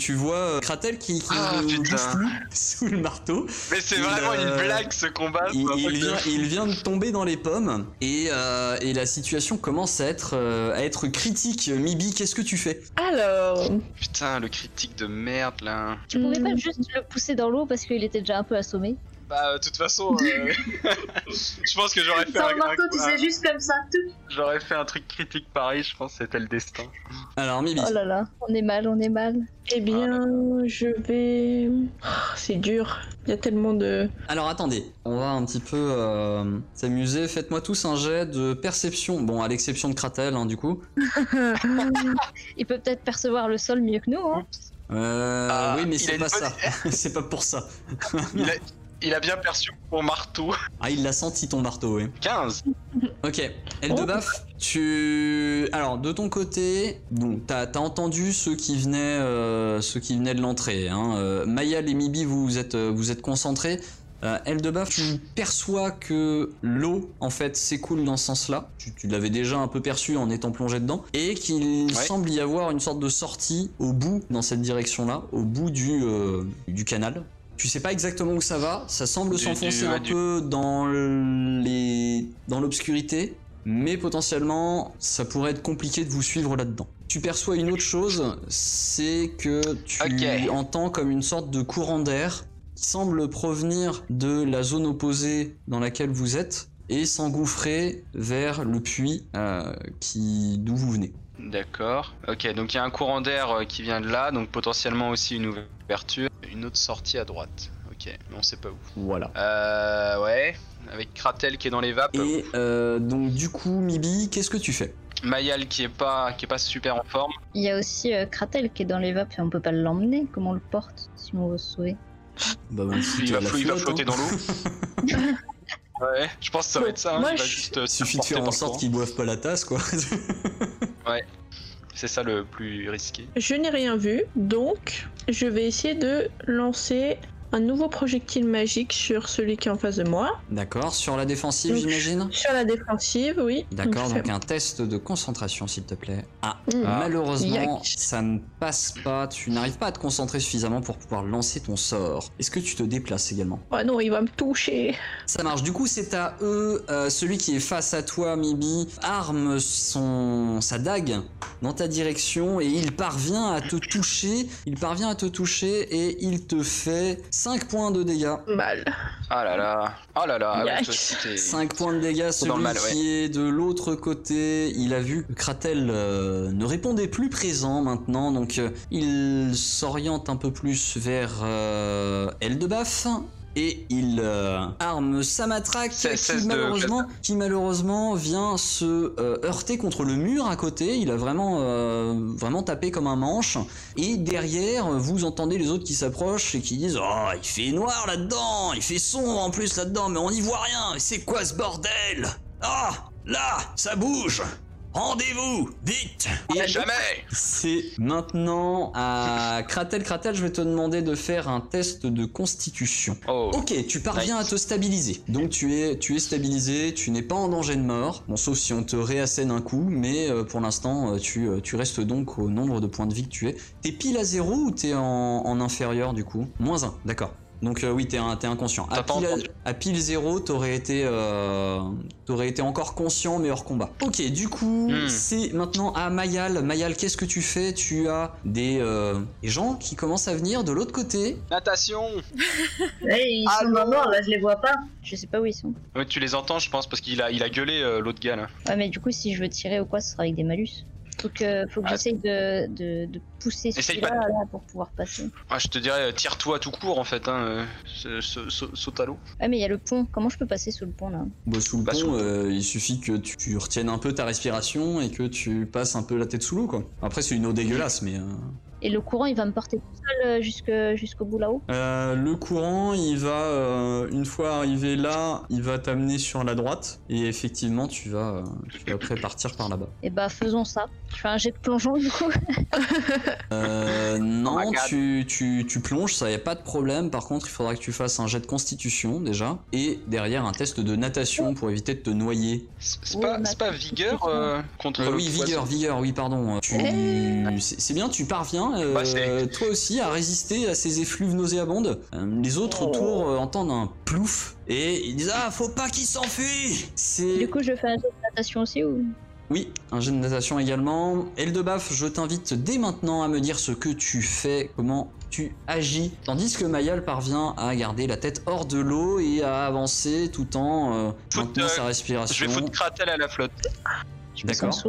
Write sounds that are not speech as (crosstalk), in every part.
Tu vois euh, Kratel qui, qui Ah, ne putain. bouge plus (laughs) sous le marteau. Mais c'est vraiment euh, une blague ce combat. Il, vient, il vient de tomber dans les pommes et, euh, et la situation commence à être, euh, à être critique. Mibi, qu'est-ce que tu fais? Alors, Putain, le critique de merde là. Tu pouvais pas Hmm. juste le pousser dans l'eau parce qu'il était déjà un peu assommé Bah, de toute façon, euh, (laughs) je pense que j'aurais fait, Sans un, tu un- sais, juste comme ça, j'aurais fait un truc critique pareil, je pense que c'était le destin. Alors Mibi, Oh là là, on est mal, on est mal. eh bien, je vais. Oh, C'est dur. Il y a tellement de. alors attendez, on va un petit peu euh, s'amuser. Faites-moi tous un jet de perception. Bon, à l'exception de Kratel, hein, du coup. (laughs) Il peut peut-être percevoir le sol mieux que nous, hein. Euh, Ah, oui, mais c'est pas bonne- ça. (laughs) c'est pas pour ça. Il a, il a bien perçu mon marteau. Ah, il l'a senti ton marteau, oui. 15 Ok, Eldebaf, tu... Alors, de ton côté, bon, t'as as entendu ceux qui venaient, euh, ceux qui venaient de l'entrée. Hein. Euh, Mayal et Mibi, vous vous êtes, euh, vous êtes concentrés. Euh, Eldebaf, tu perçois que l'eau, en fait, s'écoule dans ce sens-là. Tu, tu l'avais déjà un peu perçu en étant plongé dedans. Et qu'il Ouais. semble y avoir une sorte de sortie au bout, dans cette direction-là, au bout du, euh, du canal. Tu sais pas exactement où ça va, ça semble s'enfoncer un du- peu dans les dans l'obscurité, mais potentiellement ça pourrait être compliqué de vous suivre là-dedans. Tu perçois une autre chose, c'est que tu entends comme une sorte de courant d'air qui semble provenir de la zone opposée dans laquelle vous êtes et s'engouffrer vers le puits euh, qui d'où vous venez. D'accord. Ok, donc il y a un courant d'air euh, qui vient de là, donc potentiellement aussi une ouverture. Une autre sortie à droite. Ok, mais on sait pas où. Voilà. Euh, ouais. Avec Kratel qui est dans les vapes. Et euh, donc du coup, Mibi, qu'est-ce que tu fais? Mayal qui est pas, qui est pas super en forme. Il y a aussi euh, Kratel qui est dans les vapes et on peut pas l'emmener. Comment on le porte si on veut se sauver? Bah, bah, si Il tu va, il va flotte, flotter hein. dans l'eau. (laughs) ouais, je pense que ça va être ça. hein, Moi, il va je- juste euh, Il suffit de faire en sorte qu'ils boivent pas la tasse, quoi. C'est ça le plus risqué. Je n'ai rien vu, donc je vais essayer de lancer un nouveau projectile magique sur celui qui est en face de moi. D'accord, sur la défensive, j'imagine Sur la défensive, oui. D'accord, donc un test de concentration, s'il te plaît. Ah, Mm. malheureusement, Yuck. ça ne passe pas. Tu n'arrives pas à te concentrer suffisamment pour pouvoir lancer ton sort. Est-ce que tu te déplaces également? Ah non, il va me toucher. Ça marche. Du coup, c'est à eux. euh, celui qui est face à toi, Mibi, arme son sa dague dans ta direction et il parvient à te toucher. Il parvient à te toucher et il te fait 5 points de dégâts. Mal. Ah là là. Ah là là. ah oui, Yikes. toi, c'était- 5 points de dégâts, celui le mal, ouais. qui est de l'autre côté, il a vu que Kratel euh, ne répondait plus présent maintenant, donc euh, il s'oriente un peu plus vers euh, Eldebaf. Et il euh, arme sa matraque qui, 16 de malheureusement, qui malheureusement vient se euh, heurter contre le mur à côté. Il a vraiment, euh, vraiment tapé comme un manche. Et derrière, vous entendez les autres qui s'approchent et qui disent Oh, il fait noir là-dedans, il fait sombre en plus là-dedans, mais on n'y voit rien. Mais c'est quoi ce bordel? Ah, là, ça bouge. Rendez-vous, vite. Et Jamais c'est maintenant à Kratel. Kratel, je vais te demander de faire un test de constitution. Oh. Ok, tu parviens Nice. à te stabiliser. Donc tu es, tu es stabilisé, tu n'es pas en danger de mort. Bon, sauf si on te réassène un coup, mais euh, pour l'instant, euh, tu, euh, tu restes donc au nombre de points de vie que tu es. T'es pile à zéro ou t'es en, en inférieur du coup? Moins 1, d'accord. Donc euh, oui, t'es inconscient. À pile, à pile zéro, t'aurais été, euh, t'aurais été encore conscient mais hors combat. Ok, du coup, Hmm. c'est maintenant à Mayal. Mayal, qu'est-ce que tu fais? Tu as des, euh, des gens qui commencent à venir de l'autre côté. Natation (laughs) Ouais, ils sont Allô dans le noir, là, je les vois pas. Je sais pas où ils sont. Ouais, Tu les entends, je pense, parce qu'il a, il a gueulé euh, l'autre gars là. Ouais, mais du coup, si je veux tirer ou quoi, ce sera avec des malus. Faut que, faut que Ah. j'essaye de, de, de pousser celui-là pas. là, pour pouvoir passer. Ah, je te dirais, euh, tire-toi tout court en fait, hein, euh, sa- sa- sa- saute à l'eau. Ouais, mais il y a le pont. Comment je peux passer sous le pont là? Bah, sous le Bah, pont, sous euh, il suffit que tu, tu retiennes un peu ta respiration et que tu passes un peu la tête sous l'eau, quoi. Après, c'est une eau dégueulasse, mais. Et le courant, il va me porter tout seul euh, jusque- jusqu'au bout là-haut? Euh, le courant, il va, euh, une fois arrivé là, il va t'amener sur la droite. Et effectivement, tu vas, euh, tu vas après partir par là-bas. Et bah, faisons ça. Je fais un jet de plongeon du coup. (laughs) Euh, non, God. tu, tu, tu plonges, ça y a pas de problème. Par contre, il faudra que tu fasses un jet de constitution déjà. Et derrière, un test de natation pour éviter de te noyer. C'est pas, pas vigueur euh, contre Euh, le oui, vigueur, vigueur, oui, pardon. C'est c'est bien, tu parviens, euh, Bah, c'est- toi aussi, à résister à ces effluves nauséabondes. Euh, les autres autour euh, entendent un plouf et ils disent Ah, faut pas qu'il s'enfuit du coup, je fais un jet de natation aussi ou? Oui, un jet de natation également. Eldebaf, je t'invite dès maintenant à me dire ce que tu fais, comment tu agis. Tandis que Mayal parvient à garder la tête hors de l'eau et à avancer tout en euh, maintenant sa Je respiration. vais foutre Kratel à la flotte. D'accord. Ça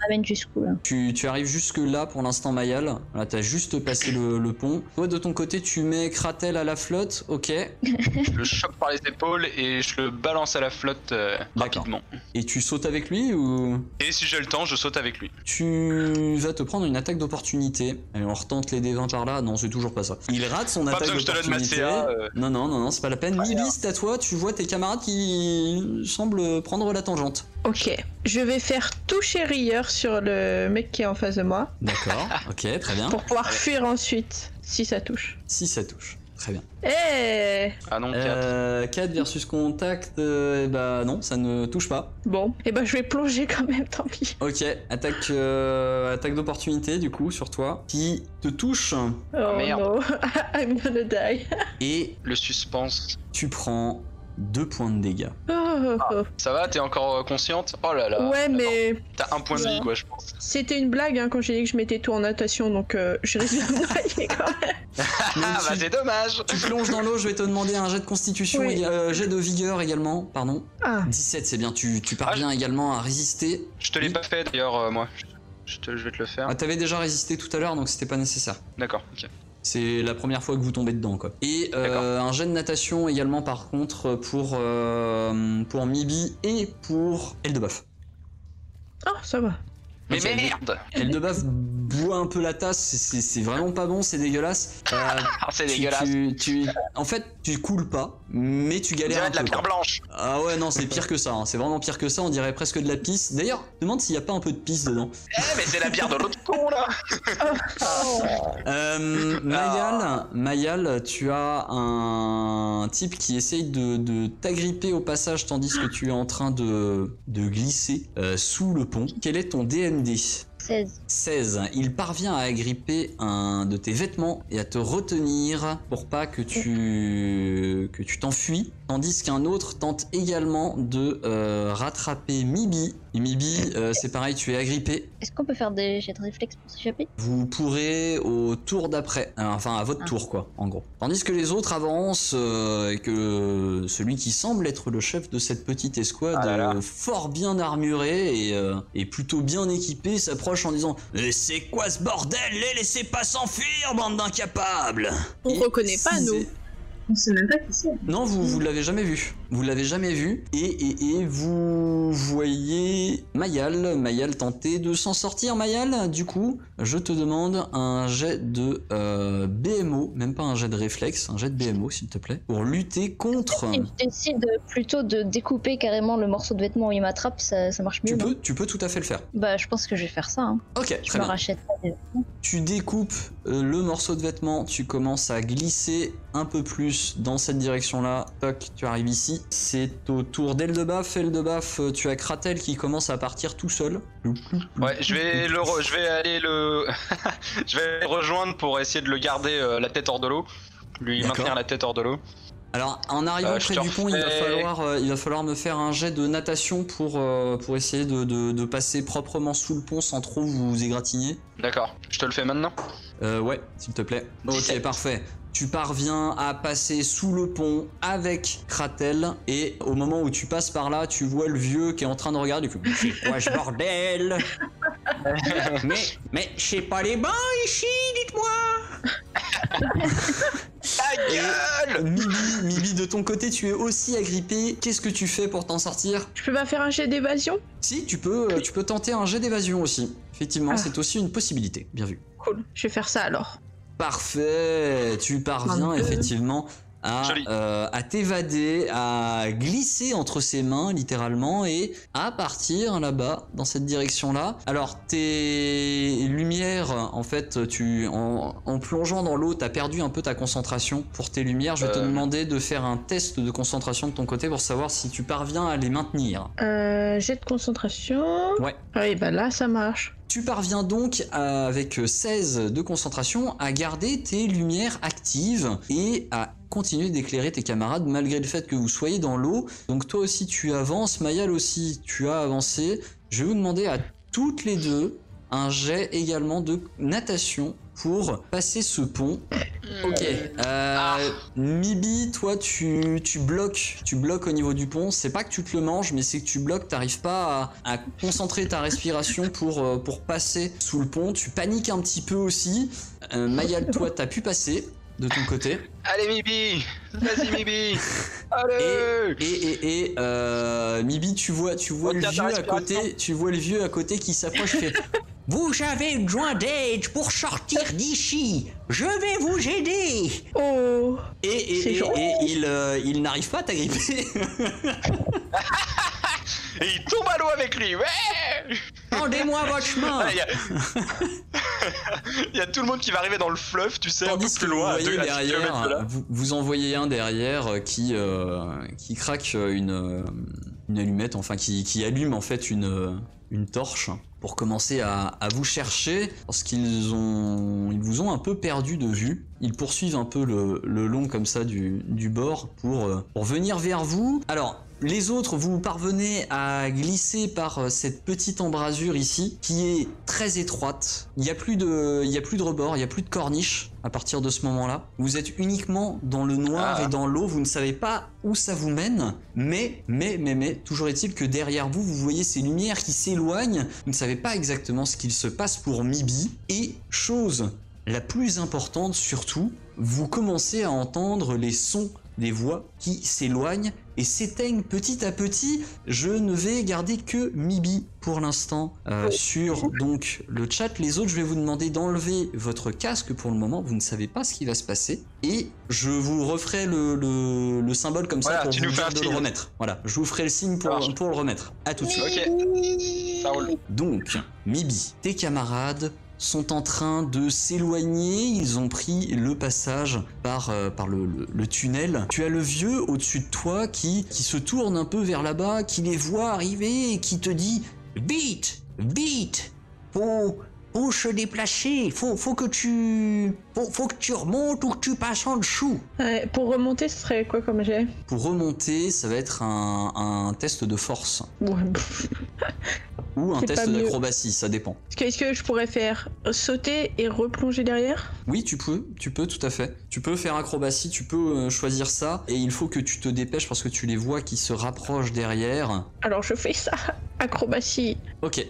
m'amène jusqu'où là? Tu, tu arrives jusque là pour l'instant Mayal. Là t'as juste passé le, le pont. Toi de ton côté tu mets Kratel à la flotte, ok. (laughs) Je le chope par les épaules et je le balance à la flotte euh, rapidement. Et tu sautes avec lui ou? Et si j'ai le temps, je saute avec lui. tu vas te prendre une attaque d'opportunité. Et on retente les D20 par là. Non c'est toujours pas ça. Il rate son Pas attaque besoin que je te donne ma d'opportunité. CA. euh, Non non non non c'est pas la peine. C'est à toi. Tu vois tes camarades qui semblent prendre la tangente. Ok, je vais faire toucher rigueur sur le mec qui est en face de moi D'accord. (laughs) ok très bien. pour pouvoir fuir ensuite si ça touche. Si ça touche. Très bien. Eh Ah non, 4. Euh, 4 versus contact, euh, bah non, ça ne touche pas. Bon, et ben je vais plonger quand même, tant pis. Ok, attaque, euh, attaque d'opportunité du coup sur toi, qui te touche Oh merde. no, (laughs) I'm gonna die. et Le suspense. tu prends 2 points de dégâts. Oh. Ça va, t'es encore euh, consciente? Oh là là. Ouais, mais T'as un point de vie, quoi, je pense. c'était une blague hein, quand j'ai dit que je mettais tout en natation, donc euh, je risque de me noyer quand même. (laughs) Ah bah c'est dommage tu plonges dans l'eau, je vais te demander un jet de constitution, Oui. et, euh, jet de vigueur également, pardon. Ah, 17 c'est bien, tu, tu parviens également à résister. Je te l'ai Oui. pas fait d'ailleurs, euh, moi. Je, te- je vais te le faire. Ah, T'avais déjà résisté tout à l'heure donc c'était pas nécessaire. D'accord, ok. C'est la première fois que vous tombez dedans, quoi. Et euh, un jet de natation également, par contre, pour, euh, pour Mibi et pour Eldebaf. oh, ça va. Mais merde Eldebaf boit un peu la tasse, c'est- vraiment pas bon, c'est dégueulasse. Euh, Ah, (laughs) c'est tu- dégueulasse tu- tu- en fait, tu coules pas, mais tu On galères dirait un de la pierre quoi. blanche Ah ouais, non, c'est pire que ça, hein. c'est vraiment pire que ça, on dirait presque de la pisse. D'ailleurs, demande s'il y a pas un peu de pisse dedans. Eh, mais c'est la bière de l'autre con, là (laughs) Euh, Mayal, Mayal, tu as un type qui essaye de, de t'agripper au passage tandis que tu es en train de, de glisser euh, sous le pont. Quel est ton DMD 16. 16. Il parvient à agripper un de tes vêtements et à te retenir pour pas que tu que t'enfuis, tandis qu'un autre tente également de euh, rattraper Mibi. Et Mibi, euh, c'est pareil, tu es agrippé. Est-ce qu'on peut faire des jets de réflexe pour s'échapper? Vous pourrez au tour d'après, Euh, enfin à votre Ah. tour quoi, en gros. Tandis que les autres avancent euh, et que celui qui semble être le chef de cette petite escouade, Ah là là. euh, fort bien armuré et, euh, et plutôt bien équipé, s'approche en disant Mais c'est quoi ce bordel? Les laissez pas s'enfuir, bande d'incapables On Et reconnaît pas, nous. On sait même pas qui c'est. non, vous vous l'avez jamais vu. Vous l'avez jamais vu. Et, et, et vous voyez Mayal. Mayal tenter de s'en sortir. Mayal, du coup, je te demande un jet de euh, BMO, même pas un jet de réflexe, un jet de BMO, s'il te plaît, pour lutter contre. Si je décide plutôt de découper carrément le morceau de vêtement où il m'attrape, ça, ça marche mieux. Tu peux, tu peux tout à fait le faire. Bah, je pense que je vais faire ça. Hein. Ok, Je très me bien. rachète des. Tu découpes euh, le morceau de vêtement, tu commences à glisser un peu plus dans cette direction-là. Toc, tu arrives ici. C'est au tour d'Eldebaf. Eldebaf, euh, tu as Kratel qui commence à partir tout seul. Ouais, je vais, le re- je vais aller le... (laughs) je vais le rejoindre pour essayer de le garder euh, la tête hors de l'eau. Lui D'accord. maintenir la tête hors de l'eau. Alors, en arrivant Euh, je près te du pont, il va, refais- falloir, euh, il va falloir me faire un jet de natation pour, euh, pour essayer de, de- de passer proprement sous le pont sans trop vous égratigner. D'accord, je te le fais maintenant? Euh, ouais, s'il te plaît. Ok, 17. parfait. Tu parviens à passer sous le pont avec Kratel et au moment où tu passes par là, tu vois le vieux qui est en train de regarder. fait, C'est quoi ce bordel? (laughs) Mais, mais je sais pas les bains ici, dites-moi Ta gueule Mibi, Mibi, de ton côté, tu es aussi agrippé. Qu'est-ce que tu fais pour t'en sortir? Je peux pas faire un jet d'évasion? Si, tu peux, euh, tu peux tenter un jet d'évasion aussi. Effectivement, Ah. c'est aussi une possibilité. Bien vu. Cool, je vais faire ça alors. Parfait, tu parviens effectivement à, euh, à t'évader, à glisser entre ses mains littéralement et à partir là-bas dans cette direction-là. Alors tes lumières, en fait, tu en, en plongeant dans l'eau, t'as perdu un peu ta concentration pour tes lumières. Je vais te Euh. demander de faire un test de concentration de ton côté pour savoir si tu parviens à les maintenir. Euh, jet de concentration. Ouais. Oui, bah là, ça marche. Tu parviens donc à- avec 16 de concentration à garder tes lumières actives et à continuer d'éclairer tes camarades malgré le fait que vous soyez dans l'eau. Donc toi aussi tu avances, Mayal aussi tu as avancé. Je vais vous demander à toutes les deux un jet également de natation pour passer ce pont. Ok. Euh, Ah. Mibi, toi, tu, tu bloques, tu bloques au niveau du pont. C'est pas que tu te le manges, mais c'est que tu bloques. T'arrives pas à, à concentrer ta respiration pour euh, pour passer sous le pont. Tu paniques un petit peu aussi. Euh, Mayal, toi, t'as pu passer de ton côté. Allez, Mibi Vas-y, Mibi (laughs) Allez Et et et euh, Mibi, tu vois, tu vois le vieux à côté, tu vois le vieux à côté qui s'approche, fait. (laughs) Vous avez besoin d'aide pour sortir d'ici. Je vais vous aider. Oh Et, et, et- il, euh, il n'arrive pas à t'agripper. (laughs) Et il tombe à l'eau avec lui Ouais Tendez-moi votre chemin. (laughs) Il y, a... (laughs) il y a tout le monde qui va arriver dans le fleuve, tu sais, un peu Tandis plus vous loin, à voyez à de derrière, vous, vous en voyez un derrière euh, qui, euh, qui craque une, euh, une allumette, enfin qui, qui allume en fait une, une torche pour commencer à, à vous chercher parce qu'ils ont, ils vous ont un peu perdu de vue. Ils poursuivent un peu le, le long comme ça du, du bord pour, pour venir vers vous. Alors, les autres, vous parvenez à glisser par euh, cette petite embrasure ici, qui est très étroite. Il n'y a plus de, il y a plus de rebord, il n'y a plus de corniche à partir de ce moment-là. Vous êtes uniquement dans le noir Ah. et dans l'eau. Vous ne savez pas où ça vous mène. Mais, mais, mais, mais, toujours est-il que derrière vous, vous voyez ces lumières qui s'éloignent. Vous ne savez pas exactement ce qu'il se passe pour Mibi. Et chose la plus importante surtout, vous commencez à entendre les sons des voix qui s'éloignent et s'éteignent petit à petit. Je ne vais garder que Mibi pour l'instant euh, sur donc le chat. Les autres, je vais vous demander d'enlever votre casque pour le moment. Vous ne savez pas ce qui va se passer et je vous referai le, le- le symbole comme ça pour vous nous de le remettre. Voilà, je vous ferai le signe pour, pour le remettre. À tout de suite. Ok, ça roule. Donc, Mibi, tes camarades sont en train de s'éloigner, ils ont pris le passage par, euh, le tunnel. Tu as le vieux au-dessus de toi qui, qui se tourne un peu vers là-bas, qui les voit arriver et qui te dit Vite, vite, faut, faut se déplacer, faut, faut que tu, faut, faut que tu remontes ou que tu passes en dessous. Ouais, Pour remonter, ce serait quoi comme jet? Pour remonter, ça va être un, un test de force Ouais. ou un test d'acrobatie, ça dépend. Est-ce que, que je pourrais faire sauter et replonger derrière? Oui, tu peux, tu peux tout à fait. Tu peux faire acrobatie, tu peux euh, choisir ça, et il faut que tu te dépêches parce que tu les vois qui se rapprochent derrière. Alors je fais ça. (laughs) Acrobatie. Ok.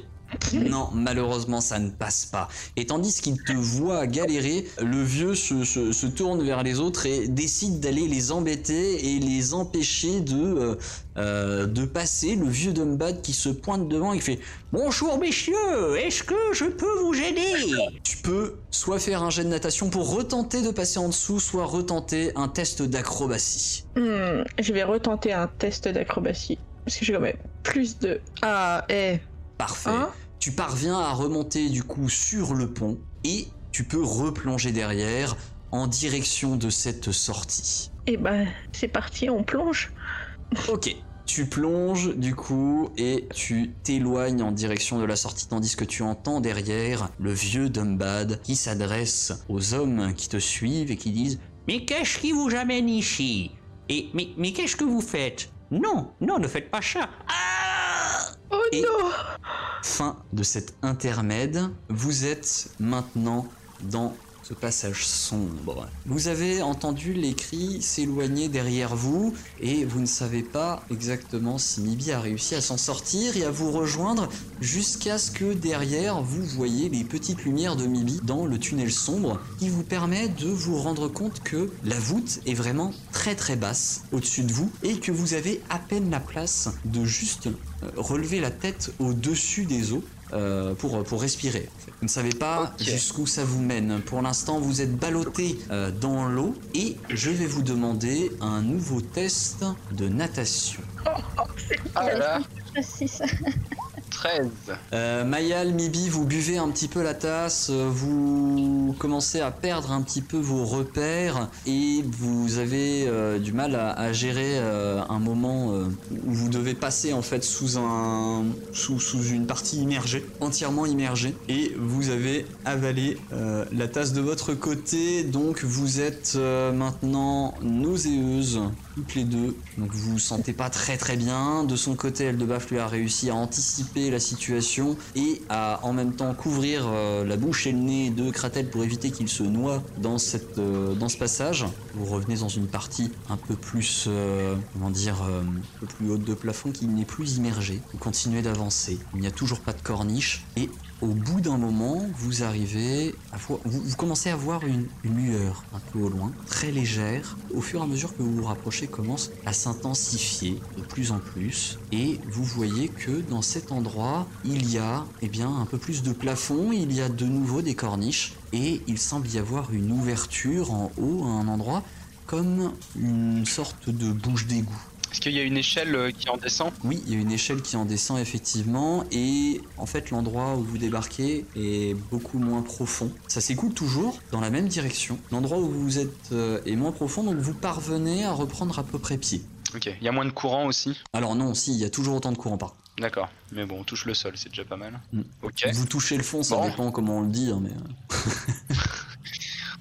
Non, malheureusement, ça ne passe pas. Et tandis qu'il te voit galérer, le vieux se, se- tourne vers les autres et décide d'aller les embêter et les empêcher de, euh, euh, de passer. Le vieux Dumbad qui se pointe devant et fait Bonjour messieurs, est-ce que je peux vous aider? Tu peux soit faire un jet de natation pour retenter de passer en dessous, soit retenter un test d'acrobatie. Hmm, je vais retenter un test d'acrobatie. Parce que j'ai quand même plus de... Ah, eh. Parfait. Hein Tu parviens à remonter du coup sur le pont et tu peux replonger derrière en direction de cette sortie. Eh ben, c'est parti, on plonge. Ok. Tu plonges du coup et tu t'éloignes en direction de la sortie tandis que tu entends derrière le vieux Dumbad qui s'adresse aux hommes qui te suivent et qui disent Mais qu'est-ce qui vous amène ici? Et mais, mais qu'est-ce que vous faites Non, non, ne faites pas ça. Ah Et- Fin de cet intermède. Vous êtes maintenant dans ce passage sombre. Vous avez entendu les cris s'éloigner derrière vous et vous ne savez pas exactement si Mibi a réussi à s'en sortir et à vous rejoindre jusqu'à ce que derrière vous voyez les petites lumières de Mibi dans le tunnel sombre qui vous permet de vous rendre compte que la voûte est vraiment très très basse au-dessus de vous et que vous avez à peine la place de juste euh, relever la tête au-dessus des eaux pour, respirer. Vous ne savez pas jusqu'où ça vous mène. Pour l'instant, vous êtes ballotté euh, dans l'eau et je vais vous demander un nouveau test de natation. Ah là là, Ah, c'est ça. 13. Euh, Mayal, Mibi, vous buvez un petit peu la tasse, euh, vous commencez à perdre un petit peu vos repères et vous avez euh, du mal à, gérer un moment où vous devez passer en fait sous un sous, sous une partie immergée, entièrement immergée, et vous avez avalé la tasse de votre côté, donc vous êtes maintenant nauséeuse toutes les deux, donc vous vous sentez pas très très bien. De son côté, Eldebaf lui a réussi à anticiper la situation et à en même temps couvrir euh, la bouche et le nez de Kratel pour éviter qu'il se noie dans, euh, ce passage. Vous revenez dans une partie un peu plus, euh, comment dire, un peu plus haute de plafond qui n'est plus immergée. Vous continuez d'avancer. Il n'y a toujours pas de corniche et au bout d'un moment, vous arrivez vous, commencez à voir une, une lueur un peu au loin, très légère. Au fur et à mesure que vous vous rapprochez, commence à s'intensifier de plus en plus. Et vous voyez que dans cet endroit, il y a eh bien, un peu plus de plafond, il y a de nouveau des corniches. Et il semble y avoir une ouverture en haut à un endroit comme une sorte de bouche d'égout. Est-ce qu'il y a une échelle euh, qui en descend? Oui, il y a une échelle qui en descend effectivement et en fait l'endroit où vous débarquez est beaucoup moins profond. Ça s'écoule toujours dans la même direction. L'endroit où vous êtes euh, est moins profond donc vous parvenez à reprendre à peu près pied. Ok, il y a moins de courant aussi? Alors non, si, il y a toujours autant de courant par. D'accord, mais bon, on touche le sol, c'est déjà pas mal. Mm. Ok, Vous touchez le fond, ça Bon. dépend comment on le dit, hein, mais euh, (laughs)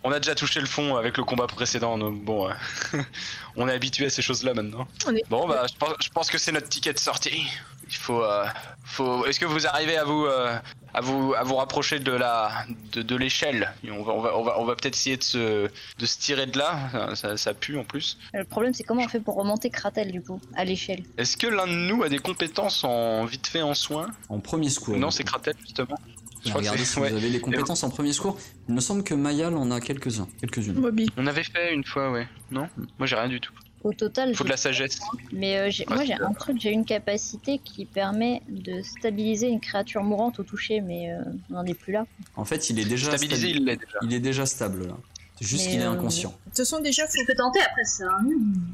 on a déjà touché le fond avec le combat précédent, donc bon, euh, (laughs) on est habitué à ces choses-là maintenant. Est- Bon, bah, je pense, je pense que c'est notre ticket de sortie. Il faut, euh, faut. Est-ce que vous arrivez à vous, euh, à vous, à vous rapprocher de la, de, de l'échelle? On va, on va, on va, on va peut-être essayer de se, de se tirer de là. Ça, ça pue en plus. Le problème, c'est comment on fait pour remonter Kratel, du coup, à l'échelle? Est-ce que l'un de nous a des compétences en vite fait en soins en premier secours. Non, c'est Kratel justement. Je Regardez si ouais. vous avez les compétences en premier secours. Il me semble que Mayal en a quelques-uns, quelques-unes. Moby. On avait fait une fois, ouais. Non Moi j'ai rien du tout. Au total, Il faut de la sagesse. mais euh, Ouais, moi j'ai un truc, j'ai une capacité qui permet de stabiliser une créature mourante au toucher, mais euh, on n'en est plus là. En fait, il est déjà Stabilisé, stabi- il l'est déjà. il est déjà stable là. C'est juste qu'il est euh, inconscient. De toute façon, déjà, faut Je peux tenter après ça. hein.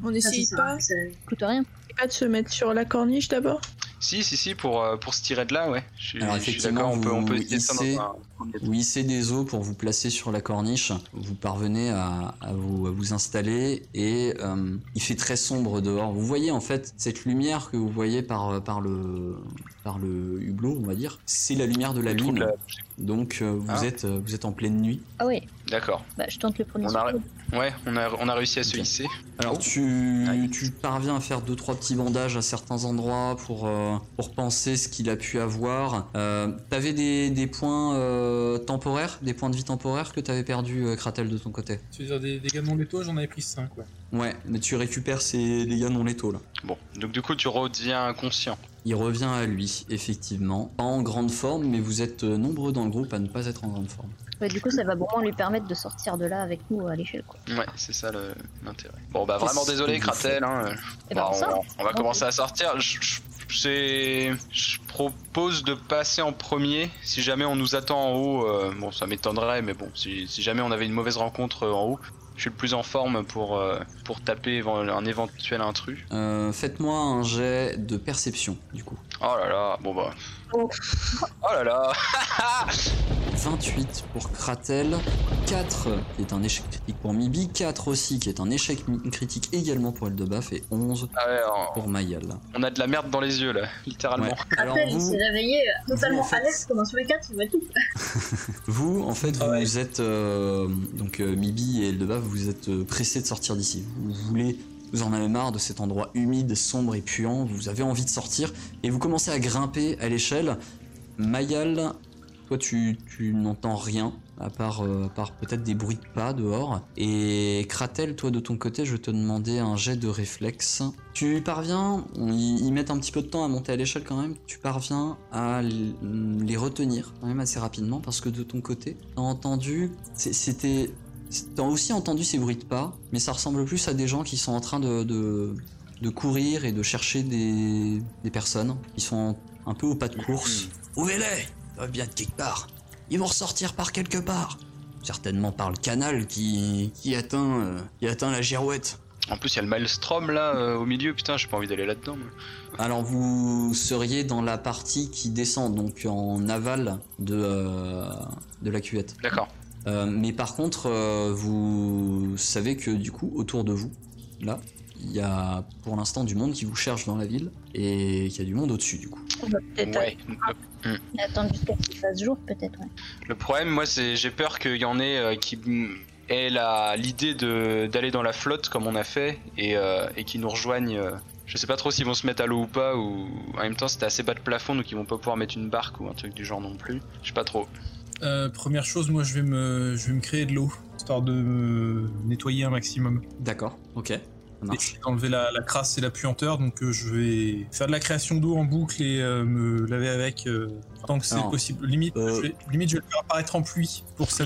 on Ça, essaye c'est ça, pas, c'est- Coûte rien. pas de se mettre sur la corniche d'abord? Si, si, si, pour, euh, pour se tirer de là, ouais. Je suis, Alors, je suis effectivement, d'accord, on peut, on peut ça hissez- dans un. Vous hissez des os pour vous placer sur la corniche. Vous parvenez à, à vous, à vous installer et euh, il fait très sombre dehors. Vous voyez en fait cette lumière que vous voyez par, par, le, par le hublot, on va dire. C'est la lumière de la lune. Donc euh, vous, Ah. êtes, euh, vous êtes en pleine nuit. Ah ouais, D'accord. bah je tente le premier On. Ouais, on a, on a réussi à se hisser. Alors Oh. tu, parviens à faire deux trois petits bandages à certains endroits pour, euh, pour penser ce qu'il a pu avoir. Euh, t'avais des, des points euh, temporaires, des points de vie temporaires que t'avais perdu euh, Kratel de ton côté? Tu veux dire des dégâts non létaux, j'en avais pris 5, ouais. Ouais, mais tu récupères ces dégâts non létaux là. Bon, donc du coup, tu redeviens inconscient. Il revient à lui, effectivement. Pas en grande forme, mais vous êtes euh, nombreux dans le groupe à ne pas être en grande forme. Ouais, du coup, ça va vraiment lui permettre de sortir de là avec nous à l'échelle. Quoi. Ouais, c'est ça l'intérêt. Bon, bah vraiment désolé, Kratel. Hein. Bah, ben, ça, on, on va commencer à sortir. Je, je- c'est- je propose de passer en premier. Si jamais on nous attend en haut, euh, bon, ça m'étonnerait, mais bon, si, si jamais on avait une mauvaise rencontre euh, en haut, je suis le plus en forme pour, euh, pour taper un éventuel intrus. Euh, Faites-moi un jet de perception, du coup. Oh là là, bon bah. Oh. Oh là là (laughs) 28 pour Kratel, 4 qui est un échec critique pour Mibi, 4 aussi qui est un échec critique également pour Eldebaf et 11 Ah ouais, pour Mayal. on a de la merde dans les yeux là, littéralement. Ouais. Alors Après, il vous, s'est réveillé euh, totalement vous, en fait- alerte, comme un sur les quatre, il va tout. (laughs) vous, en fait, Ah ouais. vous êtes euh, donc euh, Mibi et Eldebaf, vous êtes euh, pressés de sortir d'ici. Vous voulez, vous en avez marre de cet endroit humide, sombre et puant. Vous avez envie de sortir et vous commencez à grimper à l'échelle. Mayal, toi, tu, tu n'entends rien à part, euh, part peut-être des bruits de pas dehors. Et Kratel, toi de ton côté, je te demandais un jet de réflexe. Tu parviens, ils mettent un petit peu de temps à monter à l'échelle quand même, tu parviens à les retenir quand même assez rapidement parce que de ton côté, t'as entendu, c'était... T'as aussi entendu ces bruits de pas, mais ça ressemble plus à des gens qui sont en train de, de, de courir et de chercher des, des personnes qui sont un peu au pas de course. Ouvrez-les doivent bien quelque part. Ils vont ressortir par quelque part. Certainement par le canal qui, qui atteint, euh, qui atteint la girouette. En plus, il y a le maelstrom là euh, au milieu. Putain, j'ai pas envie d'aller là-dedans. Alors vous seriez dans la partie qui descend, donc en aval de, euh, de la cuvette. D'accord. Euh, mais par contre, euh, vous savez que du coup, autour de vous, là, il y a pour l'instant du monde qui vous cherche dans la ville et qu'il y a du monde au-dessus du coup. On va peut-être Ouais. Attendre jusqu'à ce qu'il fasse jour, peut-être, ouais. Le problème, moi, c'est j'ai peur qu'il y en ait euh, qui aient la- l'idée de d'aller dans la flotte comme on a fait et, euh, et qui nous rejoignent. euh, je sais pas trop s'ils vont se mettre à l'eau ou pas ou en même temps c'était assez bas de plafond donc ils vont pas pouvoir mettre une barque ou un truc du genre non plus. Je sais pas trop. Euh, première chose, moi je vais me, je vais me créer de l'eau, histoire de me nettoyer un maximum. D'accord, ok, Et enlever la, la crasse et la puanteur, donc euh, je vais faire de la création d'eau en boucle et euh, me laver avec euh, tant que c'est possible. Limite, euh, je vais, limite, je vais le faire apparaître en pluie pour que ça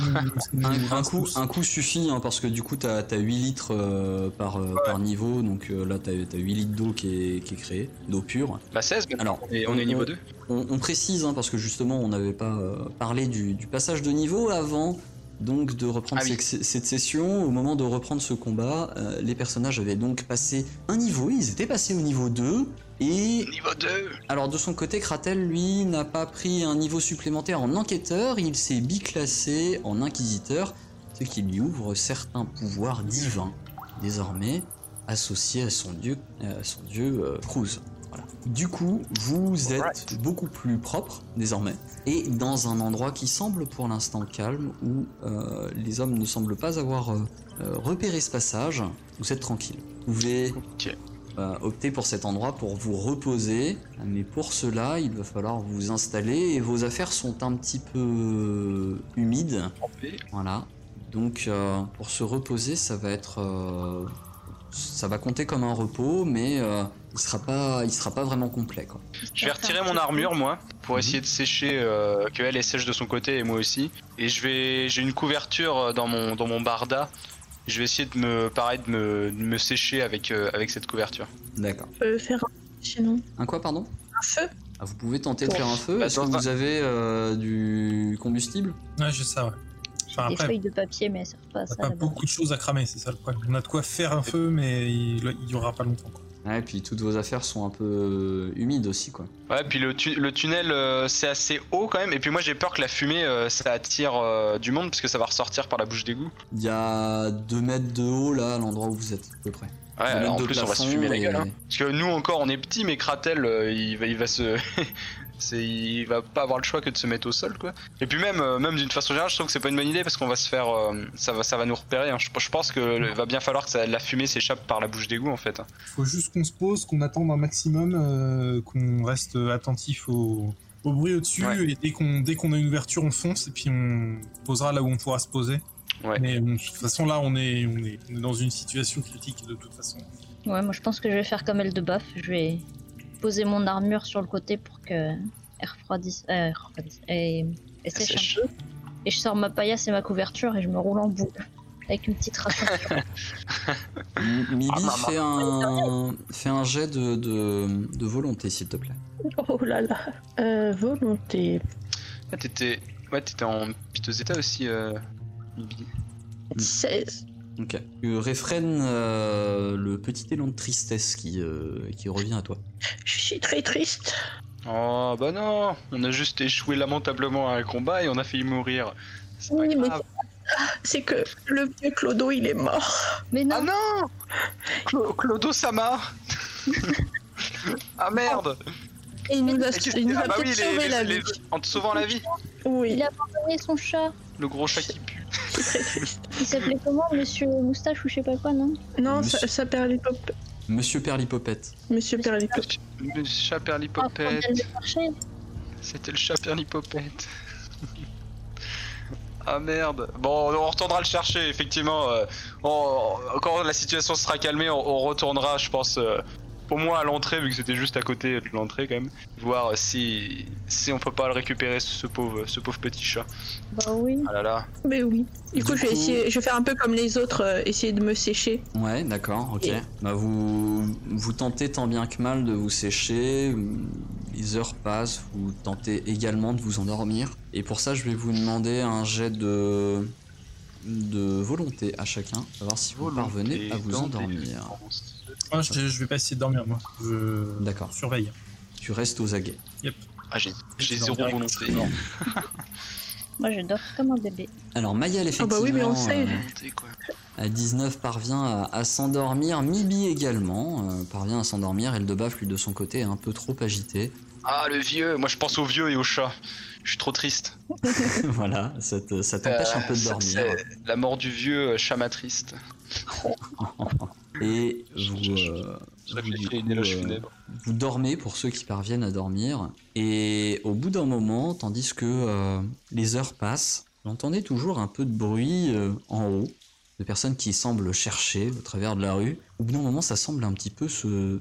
Un, coup, tous. un coup suffit hein, parce que du coup t'as as 8 litres euh, par, euh, par niveau donc euh, là t'as as 8 litres d'eau qui est, qui est créée, d'eau pure. Bah 16 Alors et on est niveau 2. On, on précise hein, parce que justement on n'avait pas euh, parlé du, du passage de niveau avant donc de reprendre Ah oui. cette session. Au moment de reprendre ce combat, euh, les personnages avaient donc passé un niveau, ils étaient passés au niveau 2 et Niveau 2 alors de son côté, Kratel, lui, n'a pas pris un niveau supplémentaire en enquêteur, il s'est biclassé en inquisiteur, ce qui lui ouvre certains pouvoirs divins, désormais associés à son dieu, euh, à son dieu euh, Cruz. Du coup, vous êtes beaucoup plus propre désormais, et dans un endroit qui semble pour l'instant calme, où euh, les hommes ne semblent pas avoir euh, euh, repéré ce passage, vous êtes tranquille. Vous pouvez euh, opter pour cet endroit pour vous reposer, mais pour cela, il va falloir vous installer et vos affaires sont un petit peu humides. Voilà. Donc euh, pour se reposer, ça va être euh, ça va compter comme un repos, mais euh, il sera pas il sera pas vraiment complet quoi. Je vais retirer mon armure moi pour Mhm. essayer de sécher euh, que elle elle sèche de son côté et moi aussi. Et je vais j'ai une couverture euh, dans mon dans mon barda. Je vais essayer de me pareil de me, de me sécher avec euh, avec cette couverture. D'accord. On peut faire un sinon. Un quoi pardon? Un feu? Ah, Vous pouvez tenter de faire un feu. Bah, Est-ce que vous avez euh, du combustible? Ouais, j'ai ça, ouais. Enfin, Des après, feuilles de papier, mais elles servent pas ça. a pas beaucoup de choses à cramer, c'est ça le problème. On a de quoi faire un feu, mais il, il y aura pas longtemps. quoi. Ouais, et puis toutes vos affaires sont un peu euh, humides aussi quoi. Ouais, puis le, tu- le tunnel euh, c'est assez haut quand même. Et puis moi j'ai peur que la fumée euh, ça attire euh, du monde parce que ça va ressortir par la bouche d'égout. Il y a 2 mètres de haut là à l'endroit où vous êtes à peu près. Ouais, mètres en plus on va se fumer la et- gueule. Hein. Parce que nous encore on est petit, mais Kratel il va il va se (laughs) (laughs) c'est il va pas avoir le choix que de se mettre au sol quoi. Et puis même euh, même d'une façon générale, je trouve que c'est pas une bonne idée parce qu'on va se faire euh, ça va ça va nous repérer. hein. Je, je pense que le- va bien falloir que ça- la fumée s'échappe par la bouche d'égout en fait. hein. Faut juste qu'on se pose, qu'on attende un maximum, euh, qu'on reste attentif au, au bruit au-dessus, Ouais. et dès qu'on dès qu'on a une ouverture, on fonce, et puis on posera là où on pourra se poser. Ouais. Mais bon, de toute façon, là, on est, on est, on est dans une situation critique de toute façon. Ouais, moi je pense que je vais faire comme elle de baf. Je vais poser mon armure sur le côté pour que elle refroidisse, euh, refroidisse et, et sèche, sèche. un peu. Et je sors ma paillasse et ma couverture et je me roule en boucle avec une petite ration. (laughs) M- Midi, Ah, fais un, fais un jet de, de, de volonté, s'il te plaît. Oh là là. Euh, volonté. Ouais, t'étais ouais, en piteux état aussi. Euh... Bibi. 16. Ok. Tu réfrènes euh, le petit élan de tristesse qui, euh, qui revient à toi. Je suis très triste. Oh bah non, on a juste échoué lamentablement à un combat et on a failli mourir. C'est pas Oui, mais grave. c'est que le vieux Clodo, il est mort. Mais non, Ah non Clo- Clodo Sama (laughs) Ah merde Et il nous a, il nous ah bah oui, peut-être les- sauvé la les- vie. en te sauvant la vie Oui, il a abandonné son chat. Le gros chat qui très (laughs) triste. Il s'appelait comment, Monsieur Moustache ou je sais pas quoi, non Non, Monsieur- ça, ça Perlipop. Monsieur Perlipopette. Monsieur Perlipop. Le chat Ah, perlipopette. chercher. C'était le chat perlipopette. (laughs) ah merde. Bon, on retournera le chercher, effectivement. euh, on- quand la situation sera calmée, on, on retournera, je pense, euh, au moins à l'entrée, vu que c'était juste à côté de l'entrée quand même. Voir si, si on peut pas le récupérer, ce pauvre, ce pauvre petit chat. Bah oui. Ah là là. Mais oui. Du coup, Du je vais coup- essayer, je vais faire un peu comme les autres, euh, essayer de me sécher. Ouais, d'accord, ok. Et- Bah vous, vous tentez tant bien que mal de vous sécher. les heures passent, vous tentez également de vous endormir. Et pour ça, je vais vous demander un jet de, de volonté à chacun, savoir si vous parvenez à vous endormir. défense. Moi, je, je vais pas essayer de dormir, moi. Je D'accord, surveille. tu restes aux aguets. Ah, j'ai zéro volonté. (laughs) Moi, je dors comme un bébé. Alors Mayal, Ah effectivement, bah oui, mais on sait. euh, à 19 parvient à, à s'endormir. Mibi également euh, parvient à s'endormir. Eldebaf, lui, de son côté, est un peu trop agité. Ah, le vieux. Moi, je pense au vieux et au chat. Je suis trop triste. (laughs) (laughs) voilà, ça te- ça t'empêche un peu de Euh, dormir. La mort du vieux euh, chat triste. Et vous, euh, vous, dormez pour ceux qui parviennent à dormir. Et au bout d'un moment, tandis que euh, les heures passent, vous entendez toujours un peu de bruit euh, en haut, de personnes qui semblent chercher au travers de la rue. Au bout d'un moment, ça semble un petit peu se,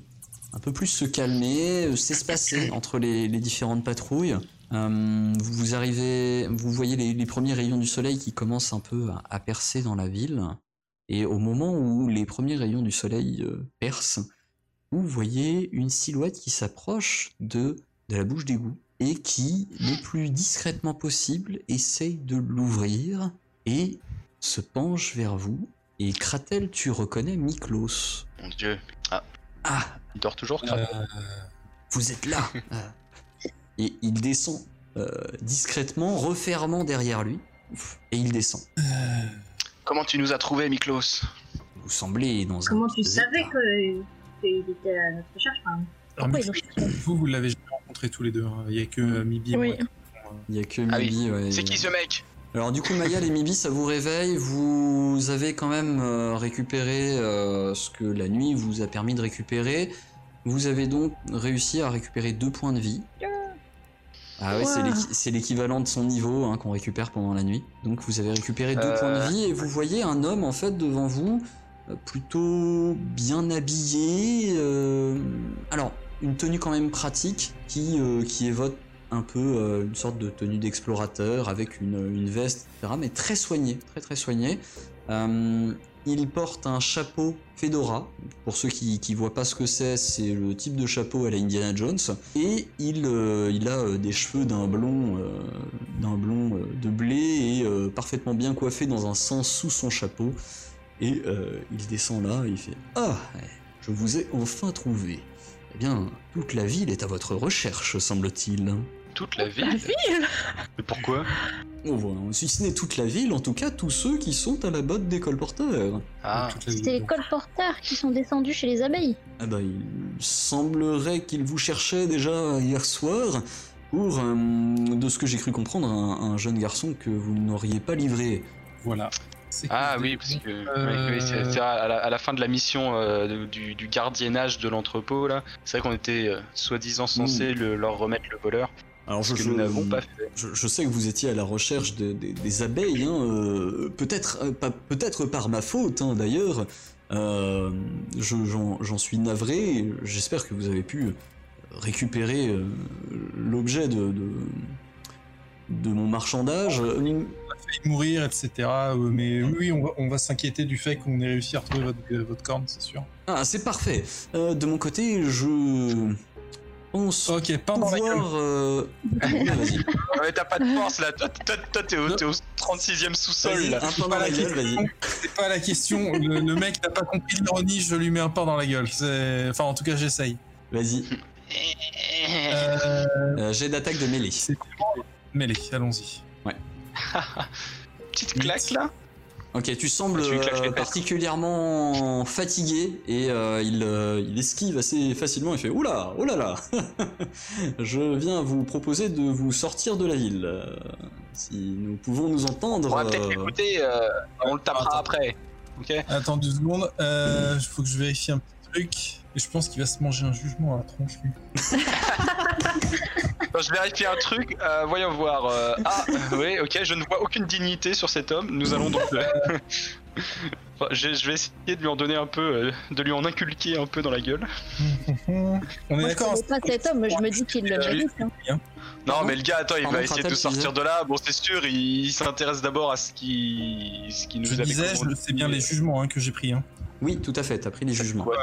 un peu plus se calmer, s'espacer (coughs) entre les, les différentes patrouilles. Vous arrivez, vous voyez les, les premiers rayons du soleil qui commencent un peu à, à percer dans la ville. Et au moment où les premiers rayons du soleil euh, percent, vous voyez une silhouette qui s'approche de, de la bouche d'égout et qui, le plus discrètement possible, essaye de l'ouvrir et se penche vers vous. Et Kratel, tu reconnais Miklos. Mon dieu. Ah, Il dort toujours, Euh, Kratel vous êtes là Ah. (laughs) Et il descend euh, discrètement, refermant derrière lui. Et il descend. Comment tu nous as trouvé, Miklos Vous semblez dans un... Comment tu état. savais que- qu'il était à notre recherche enfin, Alors, ont vous, vous l'avez jamais rencontré tous les deux. hein. Il y a que euh, Mibi et Oui. Il y a que Ah oui. Mibi, ouais, C'est qui ce mec Alors du coup, Mayal et Mibi, ça vous réveille. Vous avez quand même euh, récupéré euh, ce que la nuit vous a permis de récupérer. Vous avez donc réussi à récupérer deux points de vie. Ah ouais, c'est Wow. l'équi- c'est l'équivalent de son niveau hein, qu'on récupère pendant la nuit. Donc vous avez récupéré deux Euh. points de vie et vous voyez un homme en fait devant vous, euh, plutôt bien habillé. euh, Alors, une tenue quand même pratique qui, euh, qui évoque un peu euh, une sorte de tenue d'explorateur avec une, une veste, etc. Mais très soigné, très très soigné. Il porte un chapeau Fedora. Pour ceux qui, qui voient pas ce que c'est, c'est le type de chapeau à la Indiana Jones. Et il, euh, a euh, des cheveux d'un blond, euh, d'un blond de blé et parfaitement bien coiffé dans un sens sous son chapeau. Et il descend là et il fait Ah, je vous ai enfin trouvé. Eh bien, toute la ville est à votre recherche, semble-t-il. Toute la La ville Mais pourquoi Oh, voilà. Si ce n'est toute la ville, en tout cas tous ceux qui sont à la botte des colporteurs. Ah. C'est les colporteurs qui sont descendus chez les abeilles. Ah bah, il semblerait qu'ils vous cherchaient déjà hier soir pour, euh, de ce que j'ai cru comprendre, un, un jeune garçon que vous n'auriez pas livré. Voilà. Ah oui, parce que Euh, oui, à, la, à la fin de la mission euh, du, du gardiennage de l'entrepôt, là, c'est vrai qu'on était euh, soi-disant censé le- leur remettre le voleur, Alors ce que nous n'avons pas fait. Je, je sais que vous étiez à la recherche de- de- des abeilles, hein, euh, peut-être euh, peut-être par ma faute hein, d'ailleurs. Euh, je- J'en suis navré. J'espère que vous avez pu récupérer l'objet de, de de mon marchandage. Euh, failli mourir, etc. mais oui, on va, on va s'inquiéter du fait qu'on ait réussi à retrouver votre, votre corne, c'est sûr. Ah, c'est parfait. De mon côté, je pense Ok, pas dans la gueule. pouvoir. euh, (laughs) ouais, t'as pas de force là, toi, toi, toi, t'es au, t'es au 36ème sous-sol là. un pain dans la gueule, vas-y. C'est pas la question. Le, le mec n'a pas compris l'ironie, je lui mets un pain dans la gueule. Enfin, en tout cas, j'essaye. Vas-y. Euh, Euh, J'ai d'attaque de mêlée. mêlée, allons-y. (laughs) Petite claque là Ok, tu sembles les euh, particulièrement fatigué et euh, il, euh, il esquive assez facilement. Il fait Oula, oh là là Je viens vous proposer de vous sortir de la ville. Si nous pouvons nous entendre. On va peut-être euh, l'écouter, euh, on le tapera Attends. après. Ok Attends deux secondes. Euh, faut que je vérifie un petit truc. Et je pense qu'il va se manger un jugement à la tronche, lui. (laughs) Bon, Je vérifie un truc, euh, voyons voir. euh, Ah, (laughs) oui, ok, je ne vois aucune dignité sur cet homme. Nous allons donc. (laughs) Enfin, je, je vais essayer de lui en donner un peu, euh, de lui en inculquer un peu dans la gueule. (laughs) On est Moi, je d'accord. connais pas cet homme, je me dis qu'il le mérite. hein. Non, mais le gars, attends, il Pardon, va essayer de tu sortir de là. Bon, c'est sûr, il, il s'intéresse d'abord à ce qui, ce qui nous Je avait disais, je c'est bien les jugements hein, que j'ai pris. Hein. Oui, tout à fait, t'as pris les jugements. Ouais.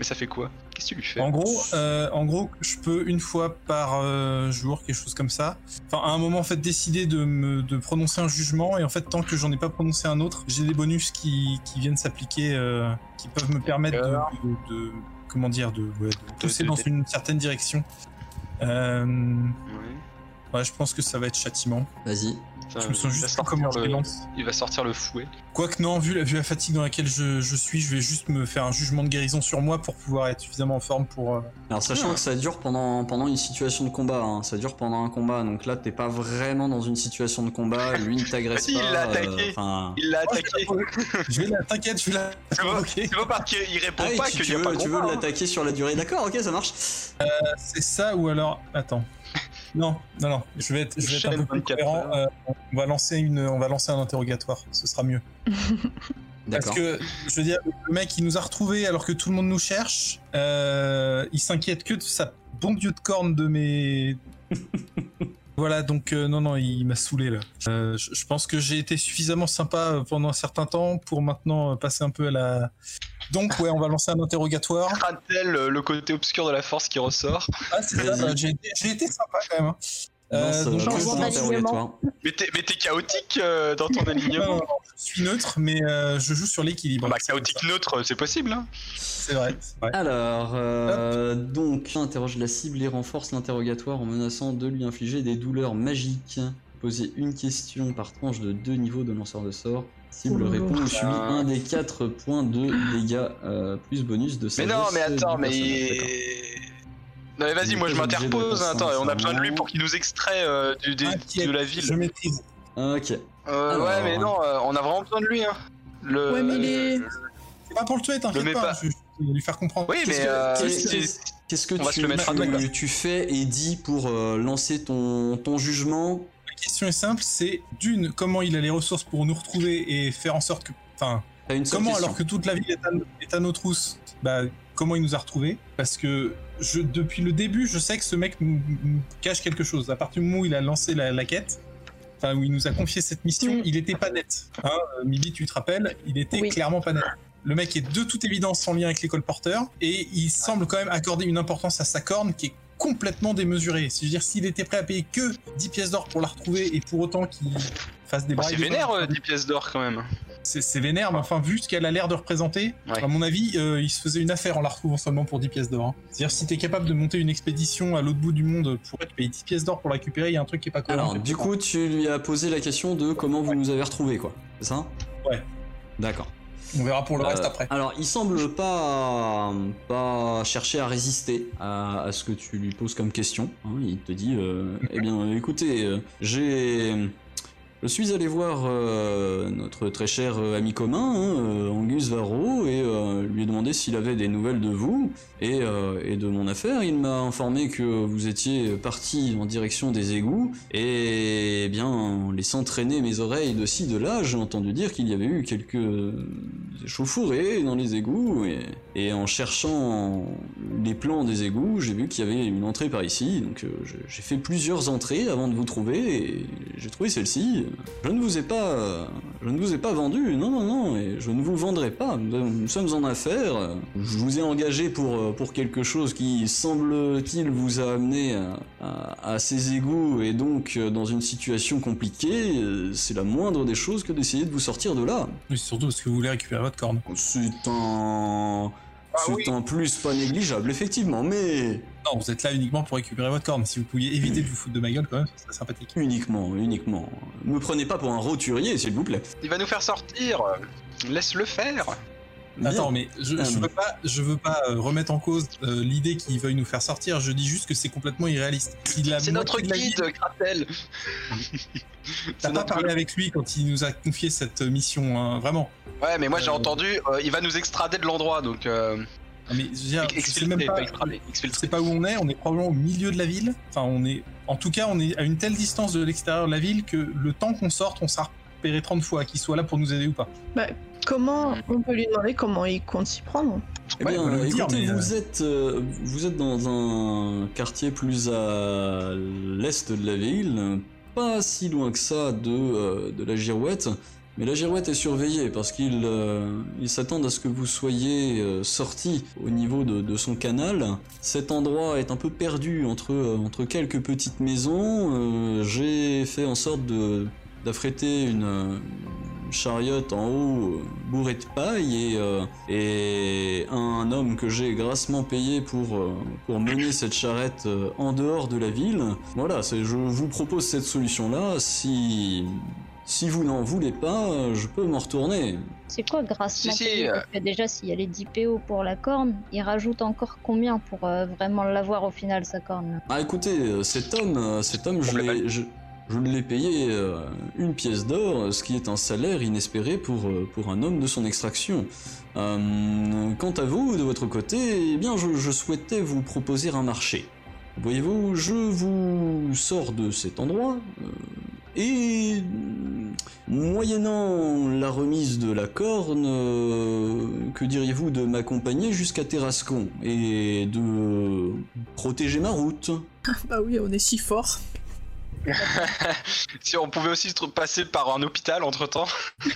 Mais ça fait quoi? Qu'est-ce que tu lui fais? En gros, euh, en gros, je peux une fois par euh, jour, quelque chose comme ça. Enfin, à un moment, en fait, décider de me de prononcer un jugement et en fait, tant que j'en ai pas prononcé un autre, j'ai des bonus qui, qui viennent s'appliquer, euh, qui peuvent me permettre de, de- de- comment dire, de, ouais, de pousser de- dans de- une certaine direction. Euh, ouais, je pense que ça va être châtiment. Vas-y. Je me sens il va juste comment je le-. Il va sortir le fouet. Quoique non, vu la, vu la fatigue dans laquelle je, je suis, je vais juste me faire un jugement de guérison sur moi pour pouvoir être suffisamment en forme pour. euh, Alors sachant que ça dure pendant, pendant une situation de combat, hein. ça dure pendant un combat, donc là t'es pas vraiment dans une situation de combat, (laughs) lui ne t'agresse pas. il l'a euh, attaqué. enfin- Il l'a attaqué. (laughs) Je vais la, t'inquiète, je vais. C'est pas, (laughs) parce qu'il répond Ah tu, veux, hein. l'attaquer sur la durée, d'accord, ok, ça marche. C'est ça ou alors. Attends. Non, non, non. Je vais être, je vais être un peu plus 24 cohérent. euh, on va lancer une, on va lancer un interrogatoire. Ce sera mieux. (laughs) Parce que je veux dire, le mec il nous a retrouvés alors que tout le monde nous cherche. Euh, il s'inquiète que de sa bon dieu de corne de mes. (laughs) voilà, donc euh, non, non, il m'a saoulé là. Euh, je, je pense que j'ai été suffisamment sympa pendant un certain temps pour maintenant passer un peu à la. Donc ouais, on va lancer un interrogatoire. Sera-t-elle euh, le côté obscur de la force qui ressort Ah, c'est ça, bah, j'ai été- j'ai été sympa quand même. hein. Donc, euh, ton alignement. interrogatoire. Mais t'es mais t'es chaotique euh, dans ton (laughs) Non, non, alignement. non, je suis neutre, mais euh, je joue sur l'équilibre. Bah, chaotique neutre, c'est possible. Hein C'est vrai. Alors, euh, donc, interroge la cible et renforce l'interrogatoire en menaçant de lui infliger des douleurs magiques. Posez une question par tranche de deux niveaux de lanceur de sort. Cible Oh répond ou subit Ah. un des quatre points de dégâts euh, plus bonus de Mais sagesse non, mais attends, mais. Non mais vas-y, moi je m'interpose, répondre attends, on a besoin de lui pour qu'il nous extrait euh, du, des- de la Je ville. maîtrise. Ok. Euh, Alors. Ouais, mais non, euh, on a vraiment besoin de lui. Hein. Le... Ouais, mais il est- C'est pas pour le tuer, t'inquiète pas. pas. Je je vais lui faire comprendre. Oui, Qu'est-ce mais. que- euh, qu'est-ce que- tu, tu- tu fais et dis pour euh, lancer ton, ton jugement question est simple, c'est d'une, comment il a les ressources pour nous retrouver et faire en sorte que... Enfin, une comment question. alors que toute la ville est à, est à nos trousses Bah, comment il nous a retrouvés? Parce que je, depuis le début, je sais que ce mec nous, nous cache quelque chose. À partir du moment où il a lancé la, la quête, enfin où il nous a confié cette mission, il était pas net. Hein, euh, Mibi, tu te rappelles Il était Oui. clairement pas net. Le mec est de toute évidence en lien avec l'école porteur et il semble quand même accorder une importance à sa corne qui est complètement démesurée. C'est-à-dire s'il était prêt à payer que 10 pièces d'or pour la retrouver et pour autant qu'il fasse des Bon, bras c'est vénère, euh, 10 pièces d'or quand même. c'est vénère, mais enfin, vu ce qu'elle a l'air de représenter, Ouais. à mon avis, euh, il se faisait une affaire en la retrouvant seulement pour 10 pièces d'or. hein. C'est-à-dire, si t'es capable de monter une expédition à l'autre bout du monde pour te payer 10 pièces d'or pour la récupérer, il y a un truc qui est pas cohérent. Alors, du coup, tu lui as posé la question de comment vous nous avez retrouvés, quoi. C'est ça? Ouais. D'accord. On verra pour le reste Euh, après. Alors, il semble pas, pas chercher à résister à, à ce que tu lui poses comme question. hein. il te dit, euh, eh bien, écoutez, euh, j'ai, je suis allé voir euh, notre très cher euh, ami commun, hein, euh, Angus Varro, et euh, lui ai demandé s'il avait des nouvelles de vous et, euh, et de mon affaire. Il m'a informé que vous étiez parti en direction des égouts, et eh bien, en laissant traîner mes oreilles de ci de là, j'ai entendu dire qu'il y avait eu quelques échauffourées dans les égouts, et, et en cherchant les plans des égouts, j'ai vu qu'il y avait une entrée par ici, donc euh, j'ai fait plusieurs entrées avant de vous trouver, et j'ai trouvé celle-ci. Je ne vous ai pas, je ne vous ai pas vendu, non, non, non, et je ne vous vendrai pas. Nous, sommes en affaires. Je vous ai engagé pour, euh, pour quelque chose qui, semble-t-il, vous a amené à, à- à ces égouts et donc euh, dans une situation compliquée. Euh, C'est la moindre des choses que d'essayer de vous sortir de là. Mais surtout parce que vous voulez récupérer votre corne. C'est un, c'est oui. un plus pas négligeable, effectivement, mais Non, vous êtes là uniquement pour récupérer votre corne. Si vous pouviez éviter de vous foutre de ma gueule, quand même, ce serait sympathique. uniquement, uniquement. Me prenez pas pour un roturier, s'il vous plaît. Il va nous faire sortir. Laisse-le faire. Bien. Attends, mais je, je veux pas, je veux pas euh, remettre en cause euh, l'idée qu'il veuille nous faire sortir. Je dis juste que c'est complètement irréaliste. Si C'est notre guide, Kratel. (laughs) T'as C'est pas parlé avec lui quand il nous a confié cette mission, hein, vraiment. Ouais, mais moi j'ai Euh, entendu, euh, il va nous extrader de l'endroit, donc euh, Ah, Mais je veux dire, je sais même pas, pas, extrader, je exfiltrer. sais pas où on est. On est probablement au milieu de la ville. Enfin, on est, en tout cas, on est à une telle distance de l'extérieur de la ville que le temps qu'on sorte, on sera repéré 30 fois, qu'il soit là pour nous aider ou pas. Comment on peut lui demander comment il compte s'y prendre Eh bien, dire, écoutez, mais, vous, êtes, euh, vous êtes dans un quartier plus à l'est de la ville, pas si loin que ça de, euh, de la Girouette, Mais la girouette est surveillée parce qu'ils euh, ils s'attendent à ce que vous soyez euh, sorti au niveau de, de son canal. Cet endroit est un peu perdu entre, entre quelques petites maisons. Euh, J'ai fait en sorte de d'affréter une, une chariote en haut bourrée de paille et, euh, et un homme que j'ai grassement payé pour, euh, pour mener cette charrette euh, en dehors de la ville. Voilà, je vous propose cette solution-là. Si, si vous n'en voulez pas, je peux m'en retourner. C'est quoi grassement Si, si, payé? Parce que déjà, s'il y a les 10 PO pour la corne, il rajoute encore combien pour euh, vraiment l'avoir au final, sa corne? Ah écoutez, cet homme, cet homme, je l'ai, je, l'ai payé euh, une pièce d'or, ce qui est un salaire inespéré pour, euh, pour un homme de son extraction. Euh, quant à vous, de votre côté, eh bien, je, je souhaitais vous proposer un marché. Voyez-vous, je vous sors de cet endroit et mm, moyennant la remise de la corne, que diriez-vous de m'accompagner jusqu'à Terrascon et de protéger ma route? Bah oui, on est si fort. (laughs) si on pouvait aussi se passer par un hôpital entre temps. (laughs)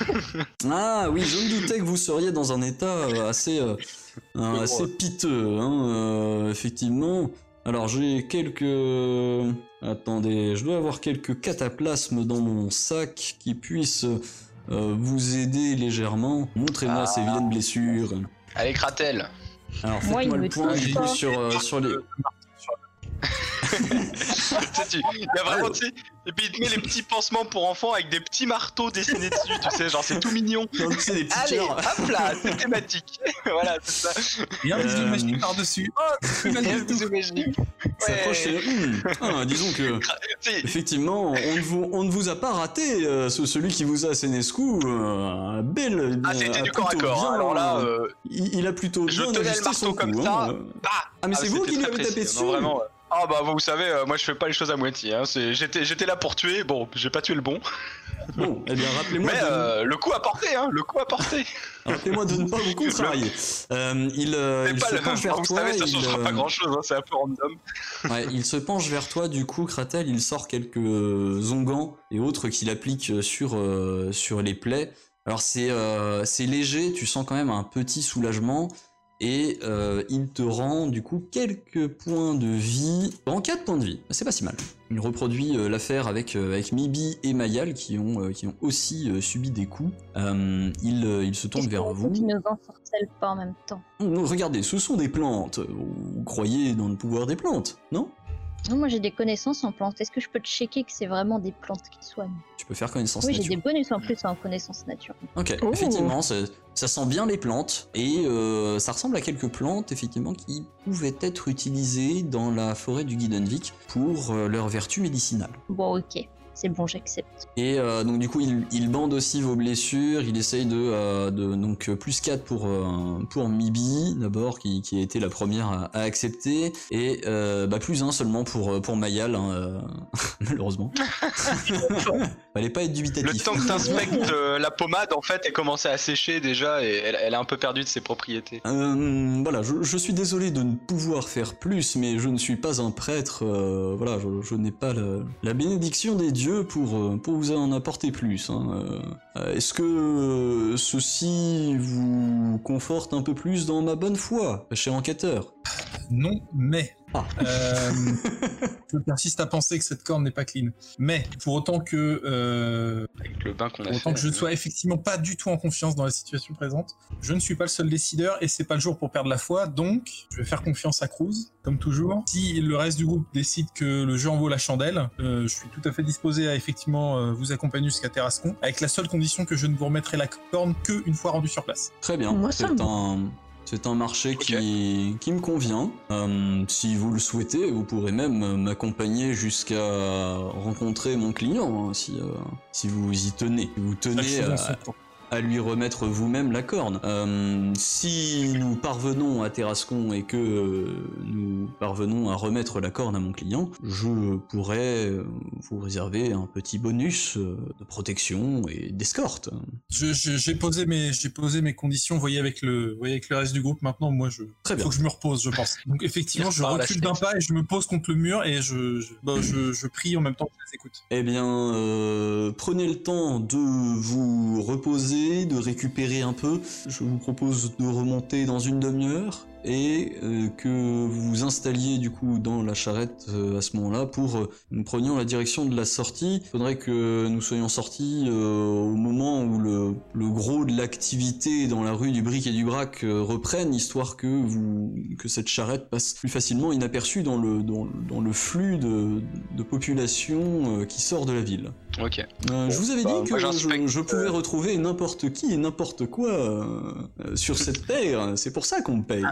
Ah oui, je me doutais que vous seriez dans un état euh, assez, euh, (laughs) euh, assez piteux, hein, euh, effectivement. Alors j'ai quelques... Attendez, je dois avoir quelques cataplasmes dans mon sac qui puissent euh, vous aider légèrement. Montrez-moi Ah. ces vilaines blessures. Allez, Kratel. Alors Moi, il faites-moi me le point du pas. coup sur, euh, sur les... (laughs) Tu sais, tu- il y a vraiment, tu sais, et puis il te met les petits pansements pour enfants avec des petits marteaux dessinés dessus, tu sais, genre c'est tout mignon. (laughs) Des petits Allez, cœurs. hop là, c'est thématique. (laughs) voilà, c'est ça. Et un bisou Euh, magique par-dessus. Oh, c'est magique. Magiques. Ça approche, Ouais. c'est- ah, disons que... Effectivement, on ne vous, on ne vous a pas raté, euh, ce- celui qui vous a asséné ce coup, euh, un bel... Ah, euh, c'était a du corps à corps. hein. Alors là, euh, euh, il, il a plutôt je bien tenais le ajusté marteau son comme coup, ça. hein. bah, Ah mais c'est vous qui lui avez tapé précis, dessus non, vraiment. Euh. Ah bah vous savez, euh, moi je fais pas les choses à moitié. Hein. c'est- J'étais, j'étais là pour tuer. Bon, j'ai pas tué le bon, Bon, eh bien rappelez-moi mais de, euh, le coup a porté. Hein. Le coup a porté. (laughs) rappelez-moi de ne pas vous contrarier. Euh, il euh, C'est il pas se le. penche vers Vous toi, savez, ça il, changera euh, pas grand chose. Hein. C'est un peu random. ouais, il se penche vers toi, du coup, Kratel, il sort quelques onguents et autres qu'il applique sur, euh, sur les plaies. Alors c'est euh, c'est léger, tu sens quand même un petit soulagement. Et euh, il te rend du coup quelques points de vie. En 4 points de vie, c'est pas si mal. Il reproduit euh, l'affaire avec, euh, avec Mibi et Mayal qui ont, euh, qui ont aussi subi des coups. Il, il se tourne vers vous. Qui nous ensorcelle pas en même temps. Regardez, ce sont des plantes. Vous croyez dans le pouvoir des plantes, non? Non, moi j'ai des connaissances en plantes. Est-ce que je peux te checker que c'est vraiment des plantes qui soignent? Tu peux faire connaissance Oui, j'ai nature. des bonus en plus en connaissances nature. Ok, Oh. effectivement, ça sent bien les plantes et euh, ça ressemble à quelques plantes effectivement qui pouvaient être utilisées dans la forêt du Guidenvik pour euh, leur vertu médicinale. Bon, ok. C'est bon, j'accepte. Et euh, donc du coup, il, il bande aussi vos blessures. Il essaye de, euh, de donc euh, plus 4 pour euh, pour Mibi d'abord, qui, qui a été la première à, à accepter, et euh, bah, plus 1 seulement pour pour Mayal, hein, euh, (laughs) malheureusement. (laughs) Fallait pas être Le dubitatif. temps que t'inspectes euh, la pommade, en fait, elle commençait à sécher déjà et elle, elle a un peu perdu de ses propriétés. Euh, voilà, je, je suis désolé de ne pouvoir faire plus, mais je ne suis pas un prêtre. euh, voilà, je, je n'ai pas le- la bénédiction des dieux pour, euh, pour vous en apporter plus. hein, euh. Euh, Est-ce que ceci vous conforte un peu plus dans ma bonne foi, cher enquêteur? Non, mais. Euh, je persiste à penser que cette corne n'est pas clean. Mais, pour autant que. euh, Avec le bain qu'on a pour autant fait. que je ne sois effectivement pas du tout en confiance dans la situation présente, je ne suis pas le seul décideur et c'est pas le jour pour perdre la foi, donc je vais faire confiance à Cruz, comme toujours. Si le reste du groupe décide que le jeu en vaut la chandelle, euh, je suis tout à fait disposé à effectivement euh, vous accompagner jusqu'à Terrascon, avec la seule condition que je ne vous remettrai la corne que une fois rendu sur place. Très bien, Moi, ça c'est me- un... C'est un marché qui, qui me convient. Euh, si vous le souhaitez, vous pourrez même m'accompagner jusqu'à rencontrer mon client, hein, si, euh, si vous y tenez. Vous tenez à. À lui remettre vous-même la corne. Euh, si nous parvenons à Terrascon et que euh, nous parvenons à remettre la corne à mon client, je pourrais euh, vous réserver un petit bonus de protection et d'escorte. J'ai posé mes, j'ai posé mes conditions. Voyez avec le, voyez avec le reste du groupe. Maintenant, moi, je, Très bien. faut que je me repose, je pense. Donc effectivement, je recule d'un pas et je me pose contre le mur et je, je, bah, je, je prie en même temps que je les écoute. Eh bien, euh, prenez le temps de vous reposer, de récupérer un peu. Je vous propose de remonter dans une demi-heure et euh, que vous vous installiez du coup dans la charrette euh, à ce moment-là pour euh, nous prenions la direction de la sortie. Il faudrait que nous soyons sortis euh, au moment où le, le gros de l'activité dans la rue du Bric et du Brac euh, reprenne, histoire que vous que cette charrette passe plus facilement inaperçue dans le dans, dans le flux de, de population euh, qui sort de la ville. Ok. Euh, je vous avais bah, dit moi, que je, pouvais retrouver n'importe qui et n'importe quoi euh, euh, sur cette (laughs) terre. C'est pour ça qu'on me paye.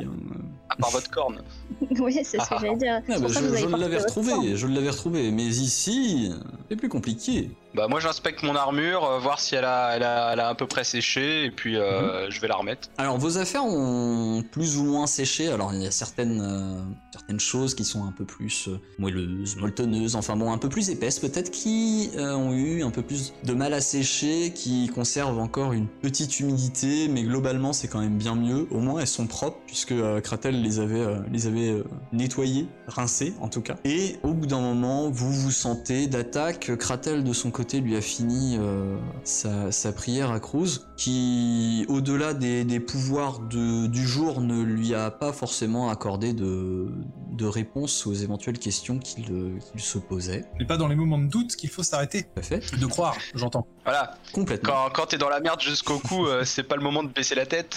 À part votre corne. (laughs) oui, c'est ce que j'allais dire. Ah, bah, je l'avais retrouvé, je l'avais retrouvé. Mais ici, c'est plus compliqué. Bah moi j'inspecte mon armure, euh, voir si elle a, elle a, elle a à peu près séché et puis euh, Mhm. je vais la remettre. Alors vos affaires ont plus ou moins séché. Alors il y a certaines euh, certaines choses qui sont un peu plus euh, moelleuses, molletonneuses, enfin bon un peu plus épaisses peut-être qui euh, ont eu un peu plus de mal à sécher, qui conservent encore une petite humidité, mais globalement c'est quand même bien mieux. Au moins elles sont propres puisque euh, Kratel les avait les nettoyées, rincées en tout cas. Et au bout d'un moment vous vous sentez d'attaque. Kratel de son côté lui a fini sa, prière à Cruz, qui au-delà des, des pouvoirs du jour ne lui a pas forcément accordé de, de réponse aux éventuelles questions qu'il euh, qu'il se posait. Mais pas dans les moments de doute qu'il faut s'arrêter. Tout à fait. De croire, j'entends. Voilà, Complètement. quand, quand t'es dans la merde jusqu'au cou, euh, c'est pas le moment de baisser la tête.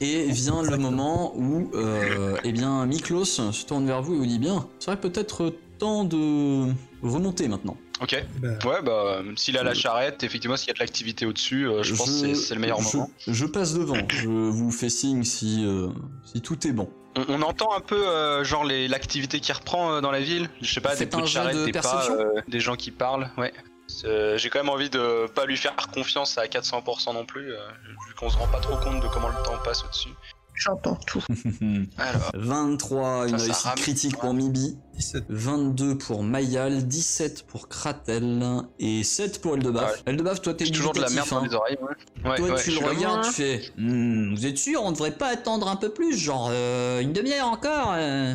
Et vient le moment où, euh, eh bien, Miklos se tourne vers vous et vous dit bien, ce serait peut-être temps de remonter maintenant. Ok. Bah, Ouais, bah s'il a la charrette, effectivement s'il y a de l'activité au-dessus, euh, je, pense que c'est- c'est le meilleur je- moment. Je passe devant. Je vous fais signe si, euh, si tout est bon. On, on entend un peu euh, genre les- l'activité qui reprend euh, dans la ville. Je sais pas, des bruits de jet charrette, de des pas, euh, des gens qui parlent. Ouais. C'est- J'ai quand même envie de pas lui faire confiance à 400% non plus, euh, vu qu'on se rend pas trop compte de comment le temps passe au-dessus. J'entends tout. (laughs) Alors, 23, une réussite critique pour Mibi. 17. 22 pour Mayal, 17 pour Kratel et 7 pour Eldebaf. Ouais. Eldebaf, toi t'es toujours de la merde dans hein. les oreilles. Ouais. Ouais, Toi ouais, tu le regardes, tu fais Hmm, Vous êtes sûr, on devrait pas attendre un peu plus Genre euh, une demi-heure encore euh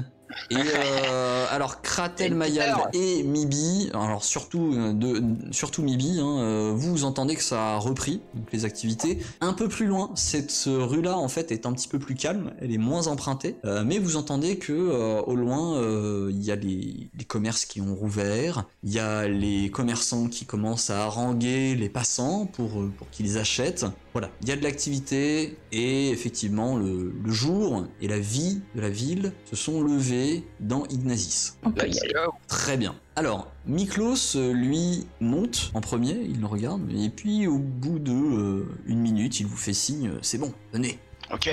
Et euh, alors Kratel, Mayal et Mibi, alors surtout, euh, de, surtout Mibi, hein, euh, vous, entendez que ça a repris, donc les activités. Un peu plus loin, cette rue-là en fait est un petit peu plus calme, elle est moins empruntée, euh, mais vous entendez que euh, au loin euh, il y a les, les commerces qui ont rouvert, il y a les commerçants qui commencent à haranguer les passants pour, pour qu'ils achètent. Voilà, il y a de l'activité et effectivement le, le jour et la vie de la ville se sont levés dans Ignazis. On peut y Let's aller. go. Très bien. Alors, Miklos, lui, monte en premier, il le regarde, et puis au bout de euh, une minute, il vous fait signe, euh, c'est bon, venez. Ok.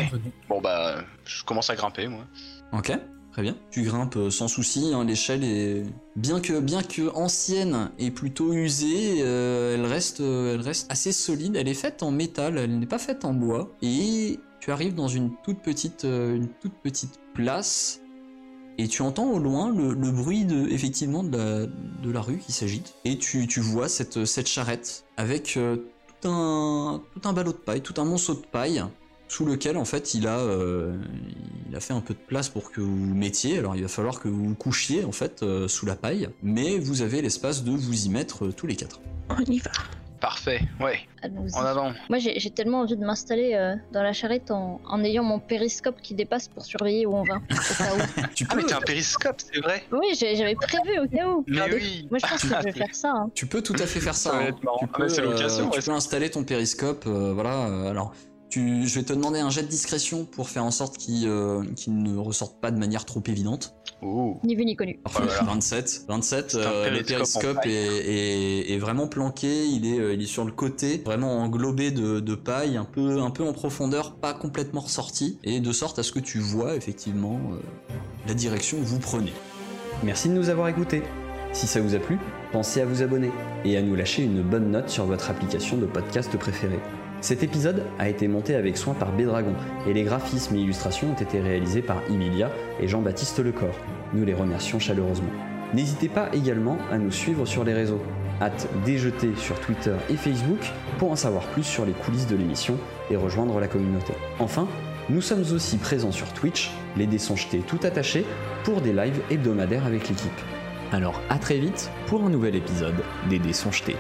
Bon bah, je commence à grimper moi. Ok, très bien. Tu grimpes euh, sans souci, hein, l'échelle est... Bien que, bien que ancienne et plutôt usée, euh, elle, reste, euh, elle reste assez solide, elle est faite en métal, elle n'est pas faite en bois, et tu arrives dans une toute petite, une toute petite place, et tu entends au loin le, bruit de, effectivement de la, de la rue qui s'agite, et tu, tu vois cette, cette charrette avec tout, un, tout un ballot de paille, tout un monceau de paille, sous lequel en fait il a, euh, il a fait un peu de place pour que vous mettiez. Alors il va falloir que vous couchiez en fait euh, sous la paille, mais vous avez l'espace de vous y mettre euh, tous les quatre. On y va. Parfait. Ouais. En avant. Moi, j'ai j'ai tellement envie de m'installer euh, dans la charrette en, en ayant mon périscope qui dépasse pour surveiller où on va. Au cas où. (laughs) Tu Ah peux, mais t'as un périscope, c'est vrai. Oui, j'ai- j'avais prévu au cas où. Mais Regardez. oui. Moi, je pense que je vais (laughs) faire ça. hein. tu peux tout à fait faire ça. Ça va hein. être marrant. Tu Ah, mais peux, c'est l'occasion, tu ouais. peux installer ton périscope. euh, voilà. euh, alors. Tu, je vais te demander un jet de discrétion pour faire en sorte qu'il euh, ne ressorte pas de manière trop évidente. Ni vu ni connu. Parfait, Voilà. 27. 27, C'est un euh, le périscope est, est- est vraiment planqué, il est, euh, il est sur le côté, vraiment englobé de, de paille, un peu, un peu en profondeur, pas complètement ressorti, et de sorte à ce que tu vois effectivement euh, la direction que vous prenez. Merci de nous avoir écoutés. Si ça vous a plu, pensez à vous abonner et à nous lâcher une bonne note sur votre application de podcast préférée. Cet épisode a été monté avec soin par Bédragon et les graphismes et illustrations ont été réalisés par Emilia et Jean-Baptiste Lecor. Nous les remercions chaleureusement. N'hésitez pas également à nous suivre sur les réseaux. Hâte déjeter sur Twitter et Facebook pour en savoir plus sur les coulisses de l'émission et rejoindre la communauté. Enfin, nous sommes aussi présents sur Twitch, les dés sont jetés tout attachés, pour des lives hebdomadaires avec l'équipe. Alors à très vite pour un nouvel épisode des dés sont jetés.